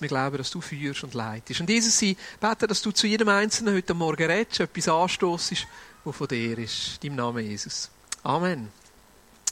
Wir glauben, dass du führst und leitest. Und Jesus, ich bete, dass du zu jedem Einzelnen heute Morgen redest, etwas anstoßest, was von dir ist. In deinem Namen, Jesus. Amen.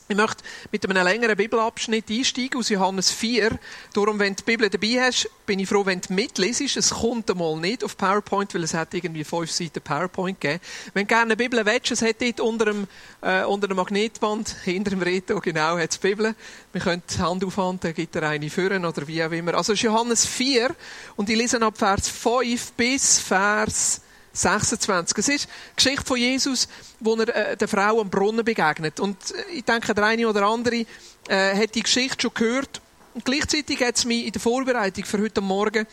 Ich möchte mit einem längeren Bibelabschnitt einsteigen aus Johannes 4. Darum, wenn du die Bibel dabei hast, bin ich froh, wenn du mitlesest. Es kommt einmal nicht auf PowerPoint, weil es hat irgendwie fünf Seiten PowerPoint gegeben. Wenn du gerne eine Bibel willst, es hat dort unter dem, äh, unter dem Magnetband, hinter dem Reto, genau, hat es Bibel. Wir können die Hand aufhanden, dann gibt er eine führen oder wie auch immer. Also es ist Johannes 4 und ich lese ab Vers 5 bis Vers 26. Es ist die Geschichte von Jesus, wo er äh, der Frau am Brunnen begegnet. Und äh, ich denke, der eine oder andere äh, hat die Geschichte schon gehört. Und gleichzeitig hat es mich in der Vorbereitung für heute Morgen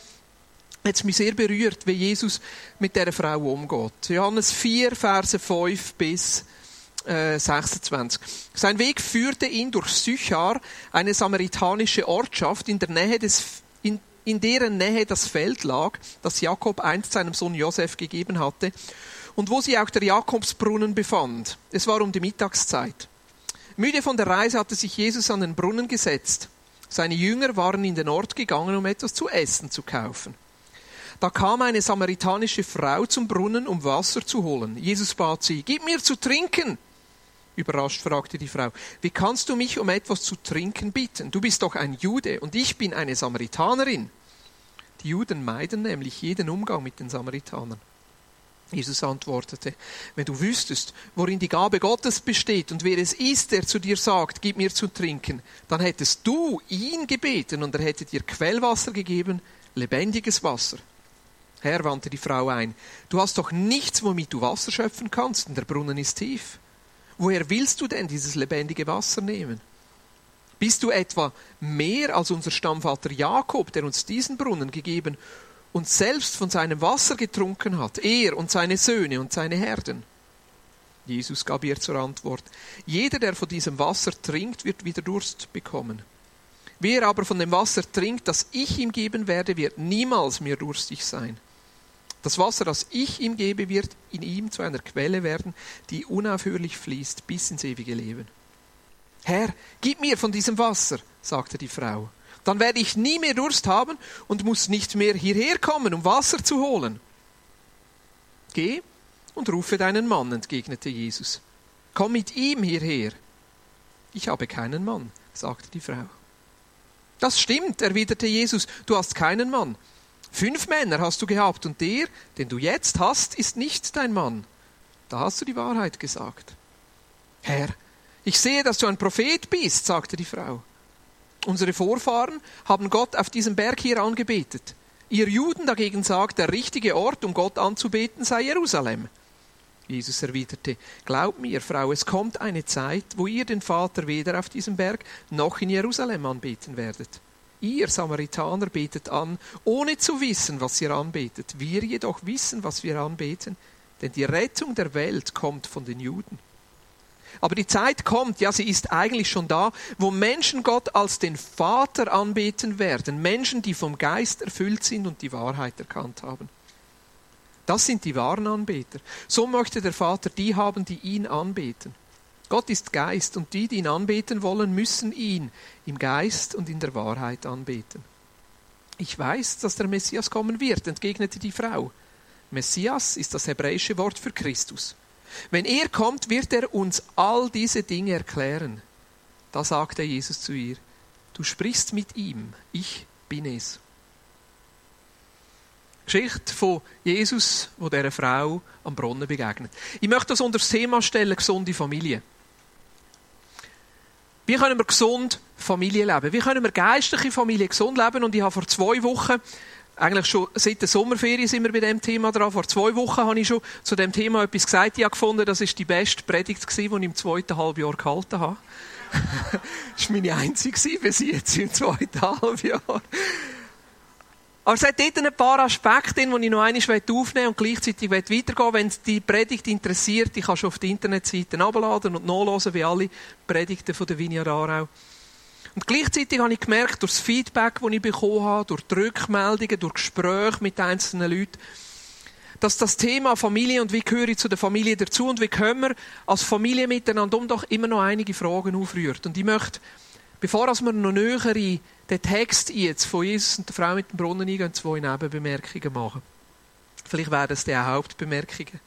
hat mich sehr berührt, wie Jesus mit dieser Frau umgeht. Johannes 4, Verse 5 bis äh, 26. Sein Weg führte ihn durch Sychar, eine samaritanische Ortschaft in der Nähe des in deren Nähe das Feld lag, das Jakob einst seinem Sohn Josef gegeben hatte, und wo sich auch der Jakobsbrunnen befand. Es war um die Mittagszeit. Müde von der Reise hatte sich Jesus an den Brunnen gesetzt. Seine Jünger waren in den Ort gegangen, um etwas zu essen zu kaufen. Da kam eine samaritanische Frau zum Brunnen, um Wasser zu holen. Jesus bat sie, Gib mir zu trinken. Überrascht fragte die Frau, wie kannst du mich um etwas zu trinken bitten? Du bist doch ein Jude und ich bin eine Samaritanerin. Die Juden meiden nämlich jeden Umgang mit den Samaritanern. Jesus antwortete, wenn du wüsstest, worin die Gabe Gottes besteht und wer es ist, der zu dir sagt, gib mir zu trinken, dann hättest du ihn gebeten und er hätte dir Quellwasser gegeben, lebendiges Wasser. Herr, wandte die Frau ein, du hast doch nichts, womit du Wasser schöpfen kannst, und der Brunnen ist tief. Woher willst du denn dieses lebendige Wasser nehmen? Bist du etwa mehr als unser Stammvater Jakob, der uns diesen Brunnen gegeben und selbst von seinem Wasser getrunken hat, er und seine Söhne und seine Herden? Jesus gab ihr zur Antwort, jeder, der von diesem Wasser trinkt, wird wieder Durst bekommen. Wer aber von dem Wasser trinkt, das ich ihm geben werde, wird niemals mehr durstig sein. Das Wasser, das ich ihm gebe, wird in ihm zu einer Quelle werden, die unaufhörlich fließt bis ins ewige Leben. Herr, gib mir von diesem Wasser, sagte die Frau. Dann werde ich nie mehr Durst haben und muss nicht mehr hierher kommen, um Wasser zu holen. Geh und rufe deinen Mann, entgegnete Jesus. Komm mit ihm hierher. Ich habe keinen Mann, sagte die Frau. Das stimmt, erwiderte Jesus, du hast keinen Mann. Fünf Männer hast du gehabt und der, den du jetzt hast, ist nicht dein Mann. Da hast du die Wahrheit gesagt. Herr, ich sehe, dass du ein Prophet bist, sagte die Frau. Unsere Vorfahren haben Gott auf diesem Berg hier angebetet. Ihr Juden dagegen sagt, der richtige Ort, um Gott anzubeten, sei Jerusalem. Jesus erwiderte, Glaub mir, Frau, es kommt eine Zeit, wo ihr den Vater weder auf diesem Berg noch in Jerusalem anbeten werdet. Ihr Samaritaner betet an, ohne zu wissen, was ihr anbetet. Wir jedoch wissen, was wir anbeten, denn die Rettung der Welt kommt von den Juden. Aber die Zeit kommt, ja, sie ist eigentlich schon da, wo Menschen Gott als den Vater anbeten werden. Menschen, die vom Geist erfüllt sind und die Wahrheit erkannt haben. Das sind die wahren Anbeter. So möchte der Vater die haben, die ihn anbeten. Gott ist Geist und die, die ihn anbeten wollen, müssen ihn im Geist und in der Wahrheit anbeten. Ich weiß, dass der Messias kommen wird, entgegnete die Frau. Messias ist das hebräische Wort für Christus. Wenn er kommt, wird er uns all diese Dinge erklären. Da sagte Jesus zu ihr, du sprichst mit ihm, ich bin es. Geschichte von Jesus, wo der Frau am Brunnen begegnet. Ich möchte das unter das Thema stellen, gesunde Familie. Wie können wir gesund Familie leben? Wie können wir geistliche Familie gesund leben? Und ich habe vor zwei Wochen, eigentlich schon seit der Sommerferien sind wir bei dem Thema dran, vor zwei Wochen habe ich schon zu dem Thema etwas gesagt. Ich habe gefunden, das ist die beste Predigt die ich im zweiten Halbjahr gehalten habe. das war meine einzige bis jetzt im zweiten Halbjahr. Aber es hat dort ein paar Aspekte, die ich noch einmal aufnehmen und gleichzeitig weitergehen Wenn es die Predigt interessiert, ich kann schon auf die Internetseite abladen und nachlesen, wie alle Predigten von der Vineyard Aarau. Und gleichzeitig habe ich gemerkt, durch das Feedback, das ich bekommen habe, durch die Rückmeldungen, durch Gespräche mit einzelnen Leuten, dass das Thema Familie und wie gehöre ich zu der Familie dazu und wie können wir als Familie miteinander um doch immer noch einige Fragen aufrührt. Und ich möchte Bevor wir noch näher in den Text jetzt von Jesus und der Frau mit dem Brunnen eingehen, zwei Nebenbemerkungen machen. Vielleicht wären das die Hauptbemerkungen.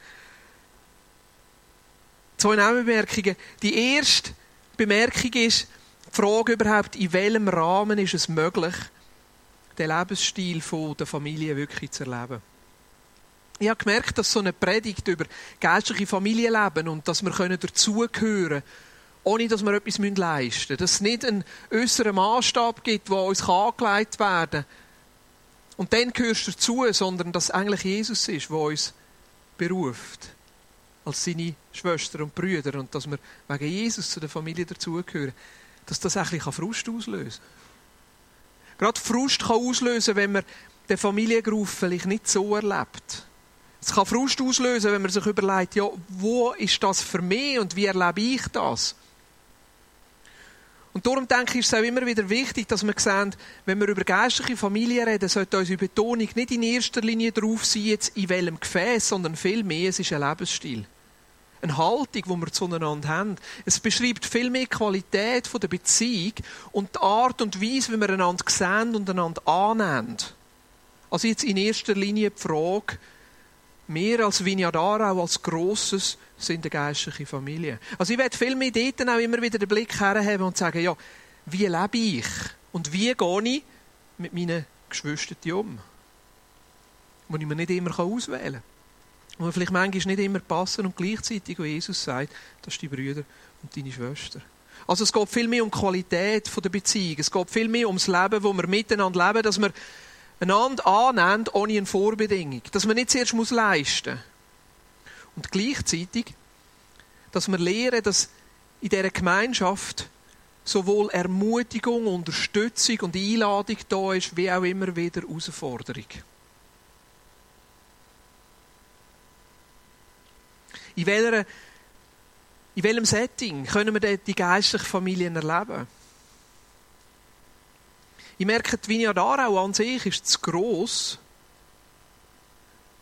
Zwei Nebenbemerkungen. Die erste Bemerkung ist die Frage überhaupt, in welchem Rahmen ist es möglich, den Lebensstil der Familie wirklich zu erleben. Ich habe gemerkt, dass so eine Predigt über geistliche Familienleben und dass wir dazugehören können, ohne dass wir etwas leisten müssen. Dass es nicht einen äußeren Maßstab gibt, der uns angelegt werden kann. Und dann gehörst du dazu, sondern dass es eigentlich Jesus ist, der uns beruft. Als seine Schwestern und Brüder. Und dass wir wegen Jesus zu der Familie dazugehören. Dass das eigentlich Frust auslösen kann. Gerade Frust kann auslösen, wenn man den Familiengruf vielleicht nicht so erlebt. Es kann Frust auslösen, wenn man sich überlegt, ja, wo ist das für mich und wie erlebe ich das? Und darum denke ich, ist es auch immer wieder wichtig, dass wir sehen, wenn wir über geistliche Familie reden, sollte unsere Betonung nicht in erster Linie darauf sein, jetzt in welchem Gefäß, sondern vielmehr, es ist ein Lebensstil. Eine Haltung, die wir zueinander haben. Es beschreibt viel mehr die Qualität der Beziehung und die Art und Weise, wie wir einander sehen und einander annehmen. Also jetzt in erster Linie die Frage, mehr als Vineyard auch als Grosses sind eine geistliche Familie. Also ich werde viel mehr dort auch immer wieder den Blick herhaben und sagen, ja, wie lebe ich und wie gehe ich mit meinen Geschwistern um? Wo ich mir nicht immer auswählen kann. Wo vielleicht manchmal nicht immer passen und gleichzeitig, wo Jesus sagt, das sind die Brüder und deine Schwester. Also es geht viel mehr um die Qualität der Beziehung. Es geht viel mehr ums Leben, wo wir miteinander leben, dass wir einander annehmen ohne eine Vorbedingung. Dass man nicht zuerst muss leisten muss. Und gleichzeitig, dass wir lernen, dass in dieser Gemeinschaft sowohl Ermutigung, Unterstützung und Einladung da ist, wie auch immer wieder Herausforderung. In, welcher, in welchem Setting können wir die geistlichen Familien erleben? Ich merke, die Vineyard Aarau an sich ist zu gross,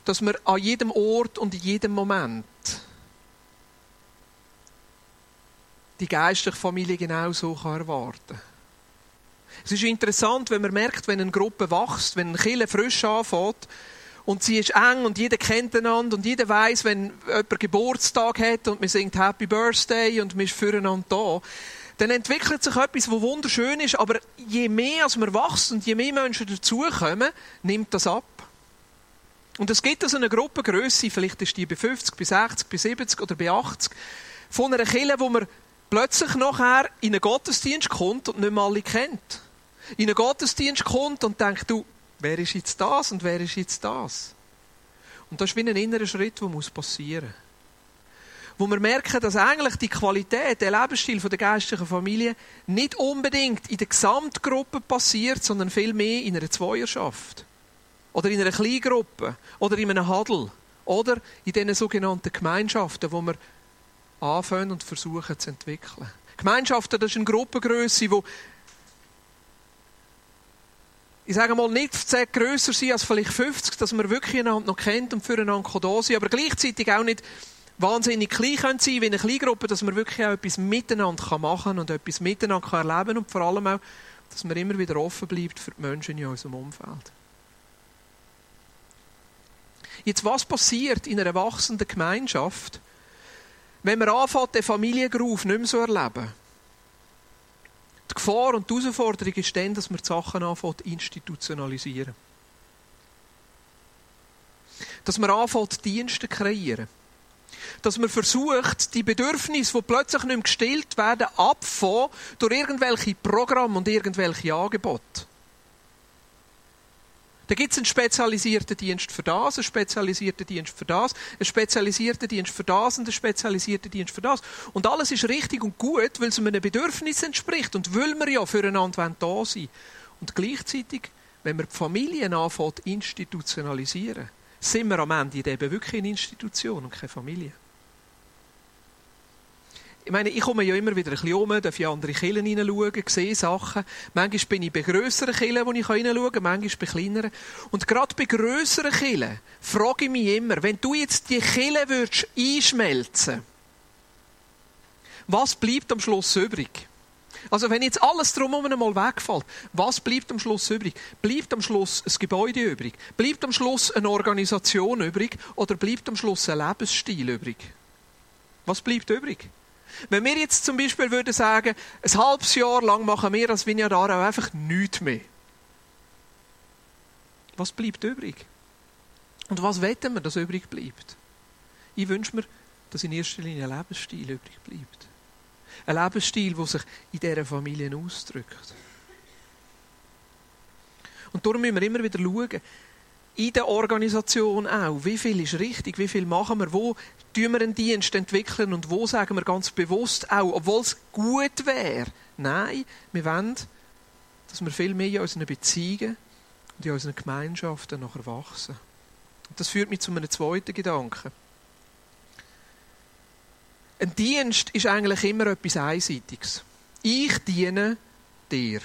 dass man an jedem Ort und in jedem Moment die geistliche Familie genau so erwarten kann. Es ist interessant, wenn man merkt, wenn eine Gruppe wächst, wenn ein Kille frisch anfängt und sie ist eng und jeder kennt einander und jeder weiß, wenn jemand Geburtstag hat und man singt Happy Birthday und man ist füreinander da, dann entwickelt sich etwas, was wunderschön ist, aber je mehr als wir wachsen und je mehr Menschen dazukommen, nimmt das ab. Und es gibt also eine Gruppengröße, vielleicht ist die bei 50, bei 60, bei 70 oder bei 80, von einer Kille, wo man plötzlich nachher in einen Gottesdienst kommt und nicht mehr alle kennt. In einen Gottesdienst kommt und denkt, du, wer ist jetzt das und wer ist jetzt das? Und das ist wie ein innerer Schritt, der passieren muss wo wir merken, dass eigentlich die Qualität, der Lebensstil der geistlichen Familie nicht unbedingt in der Gesamtgruppe passiert, sondern vielmehr in einer Zweierschaft. Oder in einer Kleingruppe. Oder in einem Huddle. Oder in diesen sogenannten Gemeinschaften, wo wir anfangen und versuchen zu entwickeln. Gemeinschaften, das ist eine Gruppengröße, wo ich sage mal, nicht grösser sind als vielleicht 50, dass man wirklich einander noch kennt und füreinander da sind, aber gleichzeitig auch nicht wahnsinnig klein können sein wie eine Kleingruppe, dass man wirklich auch etwas miteinander machen kann und etwas miteinander kann erleben und vor allem auch, dass man immer wieder offen bleibt für die Menschen in unserem Umfeld. Jetzt, was passiert in einer wachsenden Gemeinschaft, wenn man anfängt, den Familiengruf nicht mehr so erleben? Die Gefahr und die Herausforderung ist dann, dass man die Sachen anfängt institutionalisieren. Dass man anfängt, Dienste zu kreieren dass man versucht, die Bedürfnisse, die plötzlich nicht mehr gestillt werden, abzufangen durch irgendwelche Programme und irgendwelche Angebote. Da gibt es einen spezialisierten Dienst für das, einen spezialisierten Dienst für das, einen spezialisierten Dienst für das und einen spezialisierten Dienst für das. Und alles ist richtig und gut, weil es einem Bedürfnis entspricht und weil wir ja füreinander da sein Und gleichzeitig, wenn wir die Familien anfangen institutionalisieren, sind wir am Ende eben wirklich eine Institution und keine Familie. Ich meine, ich komme ja immer wieder ein bisschen um, darf in andere Kirchen hineinschauen, sehe Sachen. Manchmal bin ich bei grösseren Kirchen, wo ich hineinschauen kann, manchmal bei kleineren. Und gerade bei grösseren Kirchen frage ich mich immer, wenn du jetzt die Kirche würdest was bleibt am Schluss übrig? Also wenn jetzt alles drumherum einmal wegfällt, was bleibt am Schluss übrig? Bleibt am Schluss ein Gebäude übrig? Bleibt am Schluss eine Organisation übrig? Oder bleibt am Schluss ein Lebensstil übrig? Was bleibt übrig? Wenn wir jetzt zum Beispiel würden sagen, ein halbes Jahr lang machen wir als Vignadaro einfach nichts mehr. Was bleibt übrig? Und was wetten wir, dass übrig bleibt? Ich wünsche mir, dass in erster Linie ein Lebensstil übrig bleibt. Ein Lebensstil, der sich in dieser Familie ausdrückt. Und darum müssen wir immer wieder schauen, in der Organisation auch, wie viel ist richtig, wie viel machen wir, wo tun wir einen Dienst entwickeln und wo sagen wir ganz bewusst auch, obwohl es gut wäre, nein, wir wollen, dass wir viel mehr in unseren Beziehungen und in unseren Gemeinschaften nachher wachsen. Und das führt mich zu einem zweiten Gedanken. Ein Dienst ist eigentlich immer etwas Einseitiges. Ich diene dir.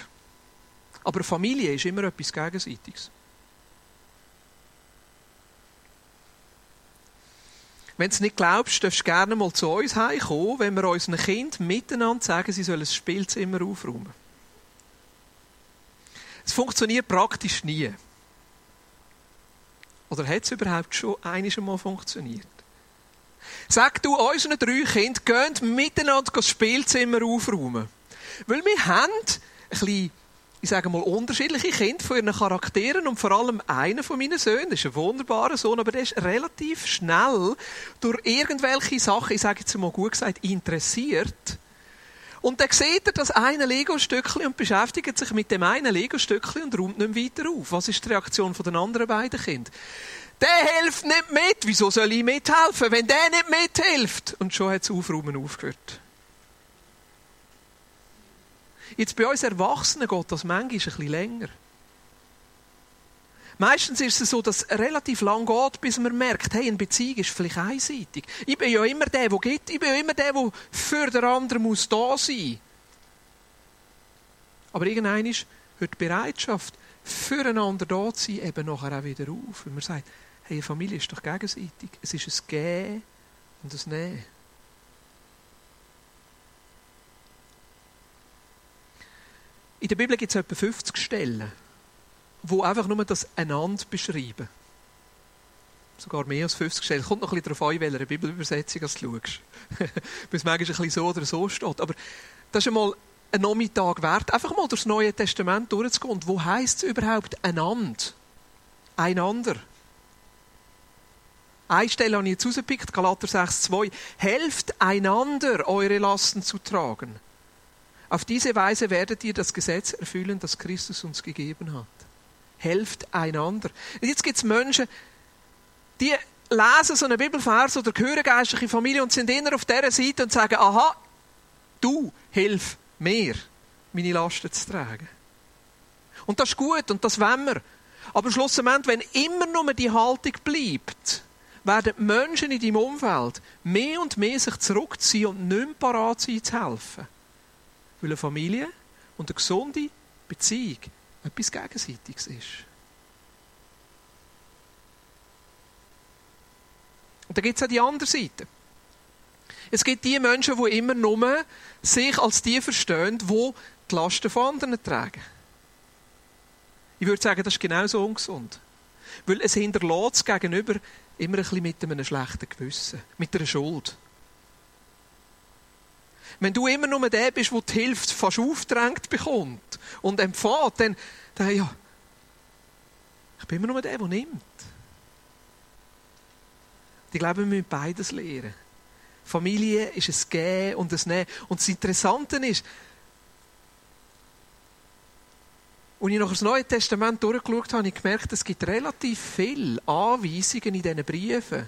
Aber Familie ist immer etwas Gegenseitiges. Wenn du es nicht glaubst, darfst du gerne mal zu uns heimkommen, wenn wir unseren Kind miteinander sagen, sie sollen das Spielzimmer aufräumen. Es funktioniert praktisch nie. Oder hat es überhaupt schon einmal funktioniert? Sag du unseren drei Kindern, geht miteinander das Spielzimmer aufräumen. Weil wir haben ein bisschen, ich sage mal, unterschiedliche Kinder von ihren Charakteren und vor allem einer von meinen Söhnen, ist ein wunderbarer Sohn, aber der ist relativ schnell durch irgendwelche Sachen, ich sage jetzt mal gut gesagt, interessiert. Und dann sieht er das eine Lego-Stückchen und beschäftigt sich mit dem einen Lego-Stückchen und räumt nicht weiter auf. Was ist die Reaktion von den anderen beiden Kindern? Der hilft nicht mit. Wieso soll ich mithelfen, wenn der nicht mithilft? Und schon hat das Aufräumen aufgehört. Jetzt bei uns Erwachsenen geht das manchmal ein bisschen länger. Meistens ist es so, dass es relativ lang geht, bis man merkt, hey, eine Beziehung ist vielleicht einseitig. Ich bin ja immer der, der gibt. Ich bin ja immer der, der für den anderen muss da sein. Aber irgendwann hört die Bereitschaft, füreinander da zu sein, eben nachher auch wieder auf. Wenn man sagt, Hey, Familie ist doch gegenseitig. Es ist ein Gehen und ein Nehmen. In der Bibel gibt es etwa 50 Stellen, wo einfach nur das einander beschreiben. Sogar mehr als 50 Stellen. Kommt noch ein bisschen darauf an, in welcher Bibelübersetzung du schaust. Bis manchmal ein bisschen so oder so steht. Aber das ist einmal ein Nachmittag wert, einfach mal durchs Neue Testament durchzugehen. Und wo heisst es überhaupt einander? Einander. Eine Stelle habe ich jetzt rausgepickt, Galater 6,2. Helft einander, eure Lasten zu tragen. Auf diese Weise werdet ihr das Gesetz erfüllen, das Christus uns gegeben hat. Helft einander. Und jetzt gibt es Menschen, die lesen so einen Bibelvers oder hören geistliche Familie und sind inner auf dieser Seite und sagen, aha, du, hilf mir, meine Lasten zu tragen. Und das ist gut und das wollen wir. Aber schlussendlich, wenn immer nur die Haltung bleibt, werden Menschen in deinem Umfeld mehr und mehr sich zurückziehen und nicht mehr parat sein zu helfen. Weil eine Familie und eine gesunde Beziehung etwas Gegenseitiges ist. Und dann gibt es auch die andere Seite. Es gibt die Menschen, die immer nur sich als die verstehen, die die Lasten von anderen tragen. Ich würde sagen, das ist genauso ungesund. Weil es hinterlässt gegenüber immer ein bisschen mit einem schlechten Gewissen, mit einer Schuld. Wenn du immer nur der bist, der die Hilfe fast aufgedrängt bekommt und empfängt, dann, dann ja, ich bin immer nur der, der nimmt. Ich glaube, wir müssen beides lernen. Familie ist ein Gehen und ein Nehmen. Und das Interessante ist, als ich noch das Neue Testament durchgeschaut habe, habe ich gemerkt, es gibt relativ viele Anweisungen in diesen Briefen,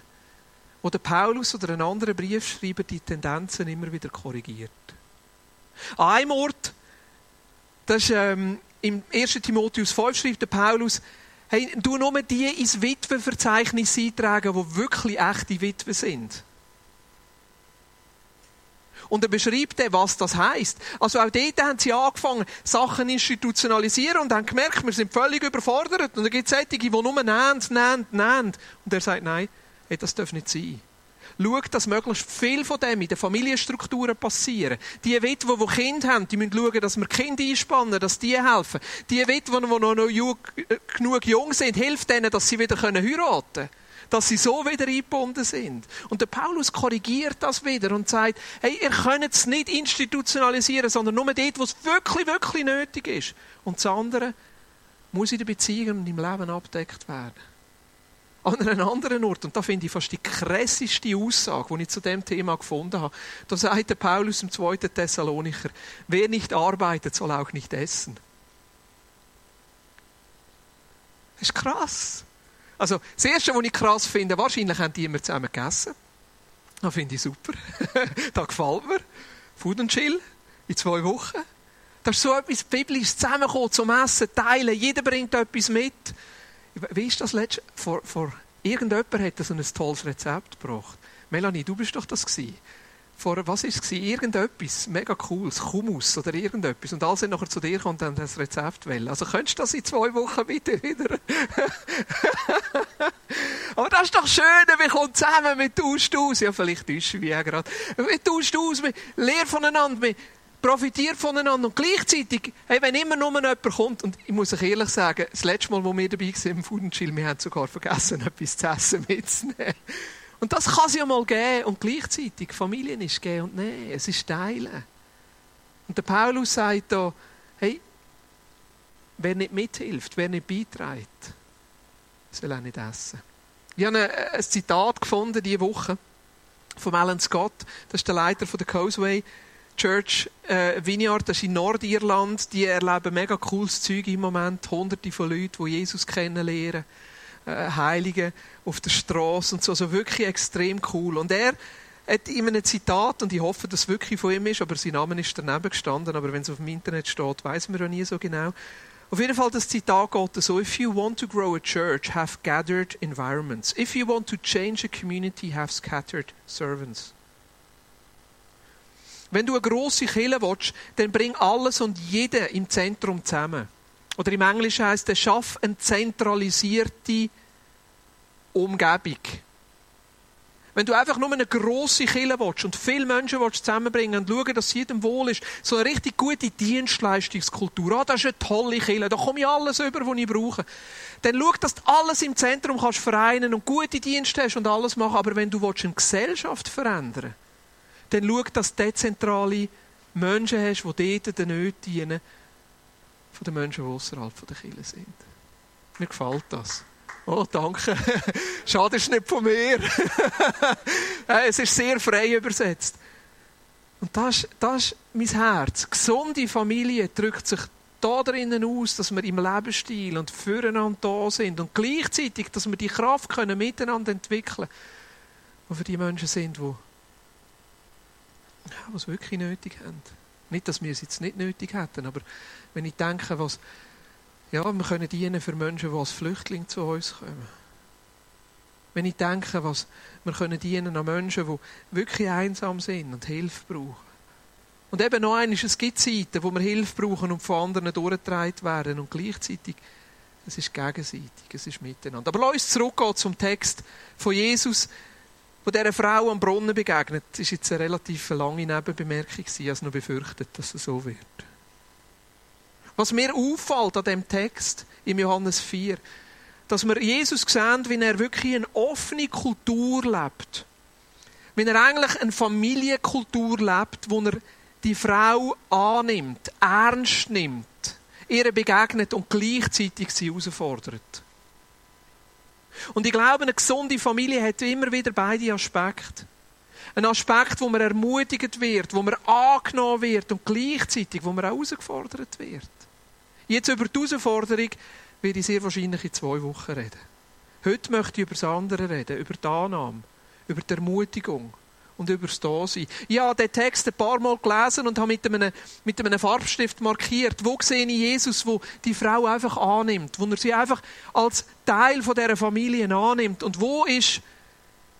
wo der Paulus oder ein anderer Briefschreiber die Tendenzen immer wieder korrigiert. An einem Ort, das ist ähm, im 1. Timotheus 5 schreibt der Paulus, hey, du nur die ins Witwenverzeichnis eintragen, die wirklich echte Witwen sind. Und er beschreibt dann, was das heißt. Also auch dort haben sie angefangen, Sachen institutionalisieren und haben gemerkt, wir sind völlig überfordert. Und da gibt es solche, die nur nehmen, nehmen, nehmen. Und er sagt, nein, hey, das darf nicht sein. schaut, dass möglichst viel von dem in den Familienstrukturen passieren. Die Witwen, die Kinder haben, die müssen schauen, dass wir Kinder einspannen, dass die helfen. Die Witwen, die noch genug jung sind, hilft denen, dass sie wieder heiraten können dass sie so wieder eingebunden sind. Und der Paulus korrigiert das wieder und sagt, hey, ihr könnt es nicht institutionalisieren, sondern nur dort, wo es wirklich, wirklich nötig ist. Und das andere muss in der Beziehung und im Leben abdeckt werden. An einem anderen Ort, und da finde ich fast die krasseste Aussage, die ich zu dem Thema gefunden habe, da sagt der Paulus im 2. Thessalonicher, wer nicht arbeitet, soll auch nicht essen. Das ist krass. Also, das Erste, was ich krass finde, wahrscheinlich haben die immer zusammen gegessen. Das finde ich super. das gefällt mir. Food and Chill in zwei Wochen. Das ist so etwas Biblisches zusammenkommen, zum Essen, teilen. Jeder bringt etwas mit. Wie ist das letzte? Vor, vor irgendjemand hat so ein tolles Rezept gebracht. Melanie, du bist doch das gewesen vor, was ist es Irgendetwas, mega cooles, Hummus oder irgendetwas. Und alle sind nachher zu dir gekommen und haben das Rezept wählen. Also könntest du das in zwei Wochen bitte wieder? Aber das ist doch schön, wir kommen zusammen, wir tauschen aus. Ja, vielleicht täuschen wir ja gerade. Wir tauschen aus, wir lernen voneinander, wir profitieren voneinander. Und gleichzeitig, hey, wenn immer nur jemand kommt, und ich muss euch ehrlich sagen, das letzte Mal, wo wir dabei waren im Food Chill, wir haben sogar vergessen, etwas zu essen mitzunehmen. Und das kann es ja mal geben. Und gleichzeitig, Familien ist geben und nehmen. Es ist teilen. Und der Paulus sagt da, hey, wer nicht mithilft, wer nicht beiträgt, soll auch nicht essen. Ich habe ein Zitat gefunden diese Woche von Alan Scott. Das ist der Leiter von der Causeway Church äh, Vineyard. Das ist in Nordirland. Die erleben mega cooles Zeug im Moment. Hunderte von Leuten, die Jesus kennenlernen Heiligen auf der Straße und so. Also wirklich extrem cool. Und er hat in einem Zitat, und ich hoffe, dass es wirklich von ihm ist, aber sein Name ist daneben gestanden, aber wenn es auf dem Internet steht, weiß man ja nie so genau. Auf jeden Fall, das Zitat geht so, if you want to grow a church, have gathered environments. If you want to change a community, have scattered servants. Wenn du eine grosse Kirche willst, dann bring alles und jeden im Zentrum zusammen. Oder im Englischen heißt es, schaff eine zentralisierte Umgebung. Wenn du einfach nur eine grosse Kille willst und viele Menschen willst zusammenbringen und schauen, dass es jedem wohl ist, so eine richtig gute Dienstleistungskultur. Ah, das ist eine tolle Kille, da komme ich alles über, was ich brauche. Dann schau, dass du alles im Zentrum kannst vereinen und gute Dienste hast und alles machen. Aber wenn du willst, eine Gesellschaft verändern dann schau, dass du dezentrale Menschen hast, die dort den Nöten dienen von den Menschen, die außerhalb der Kirche sind. Mir gefällt das. Oh, danke. Schade ist nicht von mir. es ist sehr frei übersetzt. Und das ist, das ist mein Herz. Gesunde Familie drückt sich da drinnen aus, dass wir im Lebensstil und füreinander da sind und gleichzeitig, dass wir die Kraft können miteinander entwickeln, die für die Menschen sind, die, ja, es wirklich nötig haben. Nicht, dass wir es jetzt nicht nötig hätten, aber wenn ich denke, was, ja, wir können dienen für Menschen, die als Flüchtlinge zu uns kommen. Wenn ich denke, was, wir können dienen an Menschen, die wirklich einsam sind und Hilfe brauchen. Und eben noch eines, es gibt Zeiten, wo wir Hilfe brauchen und von anderen durchgetragen werden und gleichzeitig, es ist gegenseitig, es ist miteinander. Aber lass uns zurückgehen zum Text von Jesus, wo dieser Frau am Brunnen begegnet, ist jetzt eine relativ lange Nebenbemerkung, habe noch befürchtet, dass es so wird. Was mir auffällt an dem Text im Johannes 4, dass wir Jesus sehen, wie er wirklich eine offene Kultur lebt. Wie er eigentlich eine Familienkultur lebt, wo er die Frau annimmt, ernst nimmt, ihr begegnet und gleichzeitig sie herausfordert. Und ich glaube, eine gesunde Familie hat immer wieder beide Aspekte. Ein Aspekt, wo man ermutigt wird, wo man angenommen wird und gleichzeitig, wo man auch herausgefordert wird. Jetzt über die Herausforderung werde ich sehr wahrscheinlich in zwei Wochen reden. Heute möchte ich über das andere reden, über die Annahme, über die Ermutigung und über das Dasein. Ich habe den Text ein paar Mal gelesen und habe mit einem, mit einem Farbstift markiert, wo sehe ich Jesus, wo die Frau einfach annimmt, wo er sie einfach als Teil von dieser Familie annimmt. Und wo ist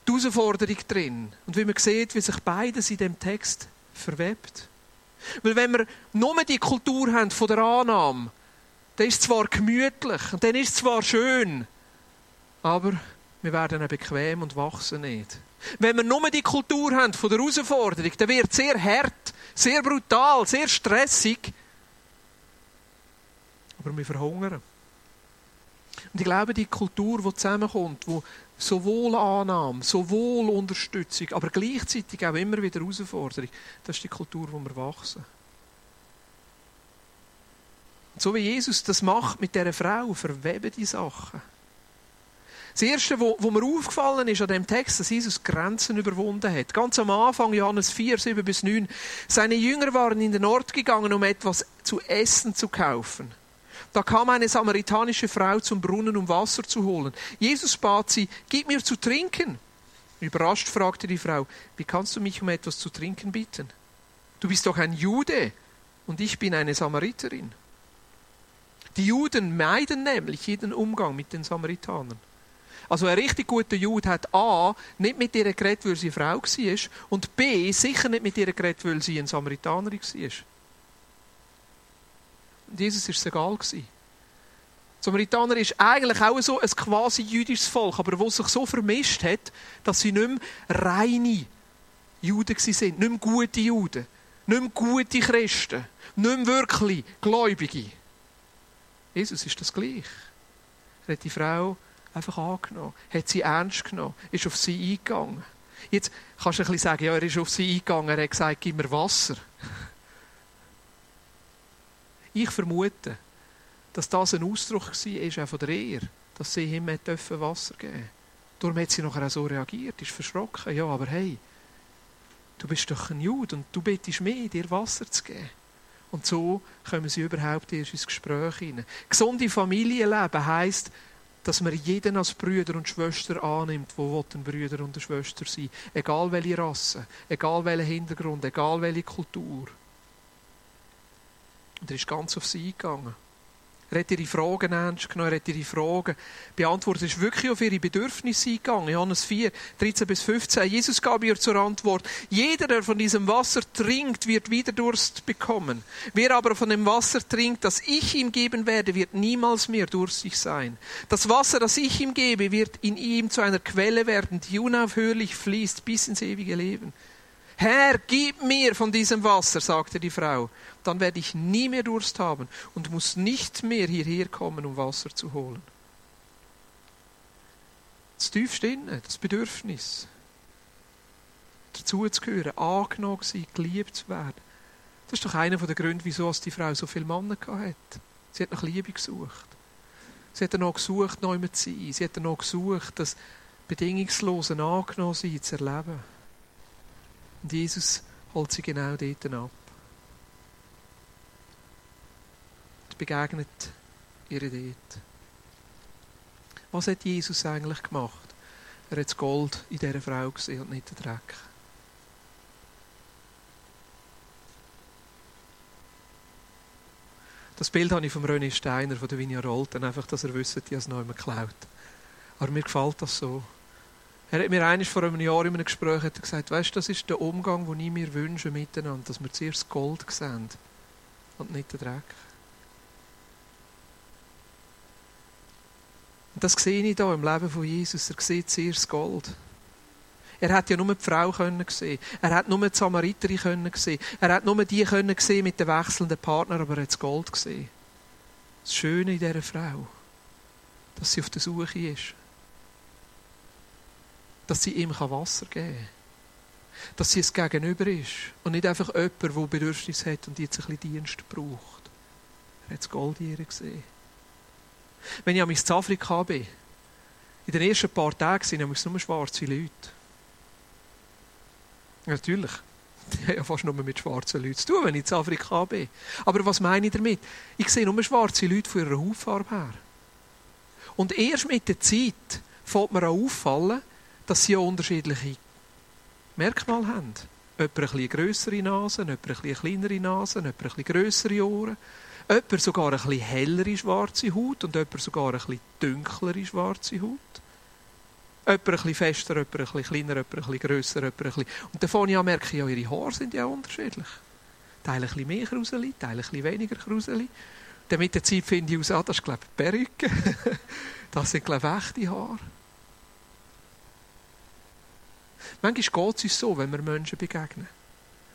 die Herausforderung drin? Und wie man sieht, wie sich beides in dem Text verwebt. Weil wenn wir nur die Kultur haben von der Annahme, dann ist es zwar gemütlich und dann ist es zwar schön, aber wir werden bequem und wachsen nicht. Wenn wir nur die Kultur haben von der Herausforderung, dann wird es sehr hart, sehr brutal, sehr stressig. Aber wir verhungern. Und ich glaube, die Kultur, die zusammenkommt, die sowohl Annahme, sowohl Unterstützung, aber gleichzeitig auch immer wieder Herausforderung, das ist die Kultur, wo wir wachsen. Und so wie Jesus das macht mit dieser Frau, verweben die Sachen. Das Erste, wo mir aufgefallen ist an dem Text, dass Jesus Grenzen überwunden hat. Ganz am Anfang, Johannes 4, 7 bis 9. Seine Jünger waren in den Ort gegangen, um etwas zu essen zu kaufen. Da kam eine samaritanische Frau zum Brunnen, um Wasser zu holen. Jesus bat sie, gib mir zu trinken. Überrascht fragte die Frau, wie kannst du mich um etwas zu trinken bitten? Du bist doch ein Jude und ich bin eine Samariterin. Die Juden meiden nämlich jeden Umgang mit den Samaritanern. Also ein richtig guter Jude hat A, nicht mit ihr geredet, weil sie Frau war, und B, sicher nicht mit ihr geredet, weil sie ein Samaritaner war. Jesus war es egal. Die Samaritaner ist eigentlich auch so ein quasi jüdisches Volk, aber wo sich so vermischt hat, dass sie nicht mehr reine Juden waren, nicht mehr gute Juden, nicht mehr gute Christen, nicht mehr wirklich Gläubige. Jesus ist das gleich. Er hat die Frau einfach angenommen, hat sie ernst genommen, ist auf sie eingegangen. Jetzt kannst du ein bisschen sagen, ja, er ist auf sie eingegangen, er hat gesagt, gib mir Wasser. Ich vermute, dass das ein Ausdruck war von der Ehre, dass sie ihm Wasser geben durfte. Darum hat sie nachher auch so reagiert, ist verschrocken. Ja, aber hey, du bist doch ein Jude und du bittest mich, dir Wasser zu geben. Und so kommen sie überhaupt erst ins Gespräch hinein. Gesunde Familienleben heisst, dass man jeden als Brüder und Schwester annimmt, wo ein Brüder und Schwester sein Egal welche Rasse, egal welcher Hintergrund, egal welche Kultur. Und er ist ganz auf sie eingegangen. Er hat ihre Fragen ernst genommen, er hat ihre Fragen beantwortet. Er ist wirklich auf ihre Bedürfnisse eingegangen. Johannes 4, 13 bis 15. Jesus gab ihr zur Antwort, jeder, der von diesem Wasser trinkt, wird wieder Durst bekommen. Wer aber von dem Wasser trinkt, das ich ihm geben werde, wird niemals mehr durstig sein. Das Wasser, das ich ihm gebe, wird in ihm zu einer Quelle werden, die unaufhörlich fließt bis ins ewige Leben. Herr, gib mir von diesem Wasser, sagte die Frau, dann werde ich nie mehr Durst haben und muss nicht mehr hierher kommen, um Wasser zu holen. Das tiefste Innen, das Bedürfnis, dazu zu gehören, angenommen sein, geliebt zu werden. Das ist doch einer der Gründe, wieso die Frau so viele Männer hatte. Sie hat nach Liebe gesucht. Sie hat noch gesucht, neu zu sein. Sie hat noch gesucht, das bedingungslose Angenommen sein zu erleben. Und Jesus holt sie genau dort ab. Und begegnet ihr dort. Was hat Jesus eigentlich gemacht? Er hat das Gold in dieser Frau gesehen und nicht den Dreck. Das Bild habe ich von René Steiner von der Vinia Rolten, einfach, dass er wüsste, die es noch immer geklaut. Aber mir gefällt das so. Er hat mir eines vor einem Jahr in einem Gespräch gesagt, weißt, das ist der Umgang, den ich mir wünsche miteinander, dass wir zuerst Gold sehen und nicht den Dreck. Und das sehe ich hier im Leben von Jesus. Er sieht zuerst Gold. Er hat ja nur die Frau können sehen. Er hat nur die Samariterin können sehen. Er hat nur die können sehen mit den wechselnden Partnern, aber er hat das Gold gesehen. Das Schöne in dieser Frau, dass sie auf der Suche ist dass sie ihm Wasser geben kann. Dass sie es gegenüber ist und nicht einfach jemand, der Bedürfnis hat und jetzt ein bisschen Dienst braucht. Er hat das Gold in ihr gesehen. Wenn ich in Afrika bin, in den ersten paar Tagen sind es nur schwarze Leute. Natürlich. Ich habe ja fast nur mit schwarzen Leuten zu tun, wenn ich in Afrika bin. Aber was meine ich damit? Ich sehe nur schwarze Leute von ihrer Hautfarbe her. Und erst mit der Zeit fällt mir auffallen, dass sie unterschiedliche Merkmale haben. Jemand ein bisschen grössere Nase, jemand ein bisschen kleinere Nase, jemand ein bisschen grössere Ohren. Jemand sogar ein bisschen hellere schwarze Haut und jemand sogar ein bisschen dunklere schwarze Haut. Jemand ein bisschen fester, jemand ein bisschen kleiner, jemand ein bisschen grösser, jemand ein bisschen... Und davon ja merke ich, ja, ihre Haare sind ja unterschiedlich. Teile ein bisschen mehr Kruseli, Teile ein bisschen weniger Kruseli. Dann mit der Zeit finde ich aus, ah, das ist, glaube ich, Perücke. das sind, glaube ich, echte Haare. Manchmal geht es uns so, wenn wir Menschen begegnen.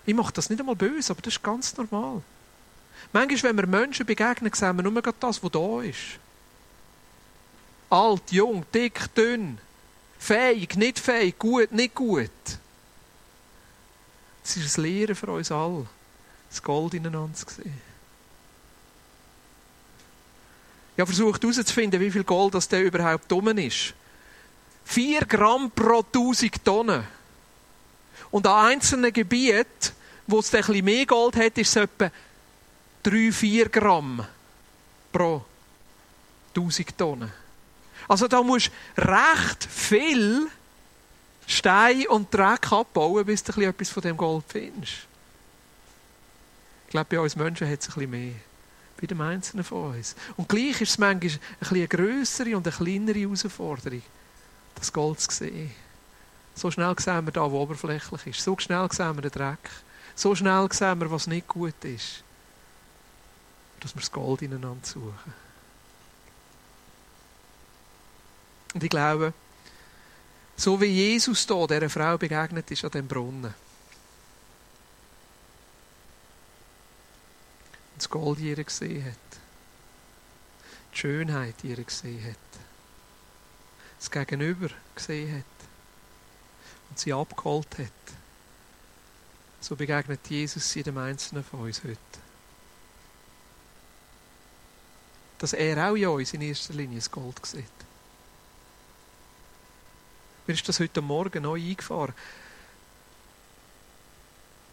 Ich mache das nicht einmal böse, aber das ist ganz normal. Manchmal, wenn wir Menschen begegnen, sehen wir nur das, was da ist. Alt, jung, dick, dünn, fähig, nicht fähig, gut, nicht gut. Das ist ein Lehren für uns alle, das Gold ineinander zu sehen. Ich habe versucht herauszufinden, wie viel Gold das überhaupt dumm ist. 4 Gramm pro 1000 Tonnen. Und an einzelnen Gebieten, wo es ein bisschen mehr Gold hat, ist es etwa 3-4 Gramm pro 1000 Tonnen. Also da musst du recht viel Stein und Dreck abbauen, bis du etwas von dem Gold findest. Ich glaube, bei uns Menschen hat es ein bisschen mehr. Bei dem Einzelnen von uns. Und gleich ist es manchmal eine größere und eine kleinere Herausforderung, das Gold zu sehen. So schnell sehen wir da, wo oberflächlich ist. So schnell sehen wir den Dreck. So schnell sehen wir, was nicht gut ist. Dass wir das Gold ineinander suchen. Und ich glaube, so wie Jesus da dieser Frau begegnet ist an dem Brunnen. Und das Gold ihr gesehen hat. Die Schönheit ihr gesehen hat. Das Gegenüber gesehen hat. Und sie abgeholt hat. So begegnet Jesus jedem Einzelnen von uns heute. Dass er auch in uns in erster Linie das Gold sieht. Mir ist das heute Morgen neu eingefahren.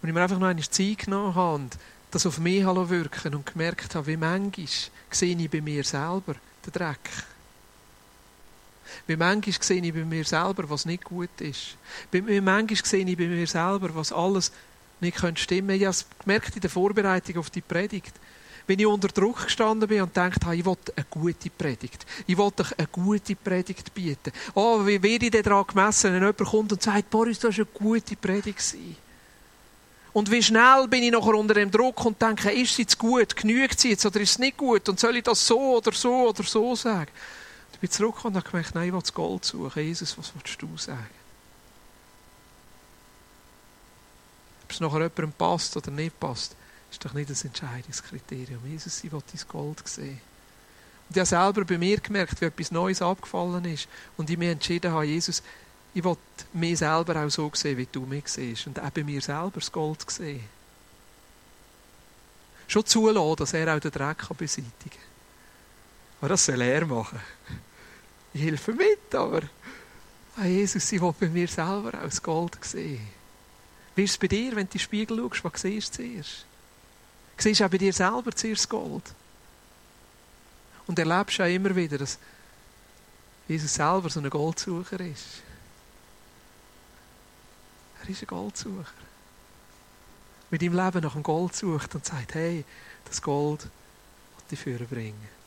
Und ich mir einfach noch eine Zeit genommen habe und das auf mich wirken und gemerkt habe, wie manchmal sehe ich bei mir selber den Dreck. Wie manchmal sehe ich bei mir selber, was nicht gut ist. Wie manchmal sehe ich bei mir selber, was alles nicht stimmen könnte. Ich habe es gemerkt in der Vorbereitung auf die Predigt wenn ich unter Druck gestanden bin und habe, ich will eine gute Predigt. Ich will euch eine gute Predigt bieten. Oh, wie werde ich daran gemessen, wenn jemand kommt und sagt, Boris, das war eine gute Predigt. Und wie schnell bin ich nachher unter dem Druck und denke, ist sie jetzt gut, genügt sie jetzt oder ist es nicht gut und soll ich das so oder so oder so sagen? Und ich bin zurückgekommen und habe gemerkt, nein, ich will das Gold suchen. Jesus, was willst du sagen? Ob es nachher jemandem passt oder nicht passt, ist doch nicht das Entscheidungskriterium. Jesus, ich will dein Gold sehen. Und ich habe selber bei mir gemerkt, wie etwas Neues abgefallen ist. Und ich mir entschieden habe, Jesus, ich will mich selber auch so sehen, wie du mich siehst. Und auch bei mir selber das Gold sehen. Schon zulassen, dass er auch den Dreck beseitigen kann. Aber das soll er machen. Ich helfe mit, aber ah, Jesus, ich will bei mir selber auch das Gold sehen. Wie ist es bei dir, wenn du in den Spiegel schaust? Was siehst du zuerst? Siehst auch bei dir selber zuerst Gold. Und erlebst auch immer wieder, dass Jesus selber so ein Goldsucher ist. Er ist ein Goldsucher. Mit deinem Leben nach dem Gold sucht und sagt, hey, das Gold will ich führen bringen.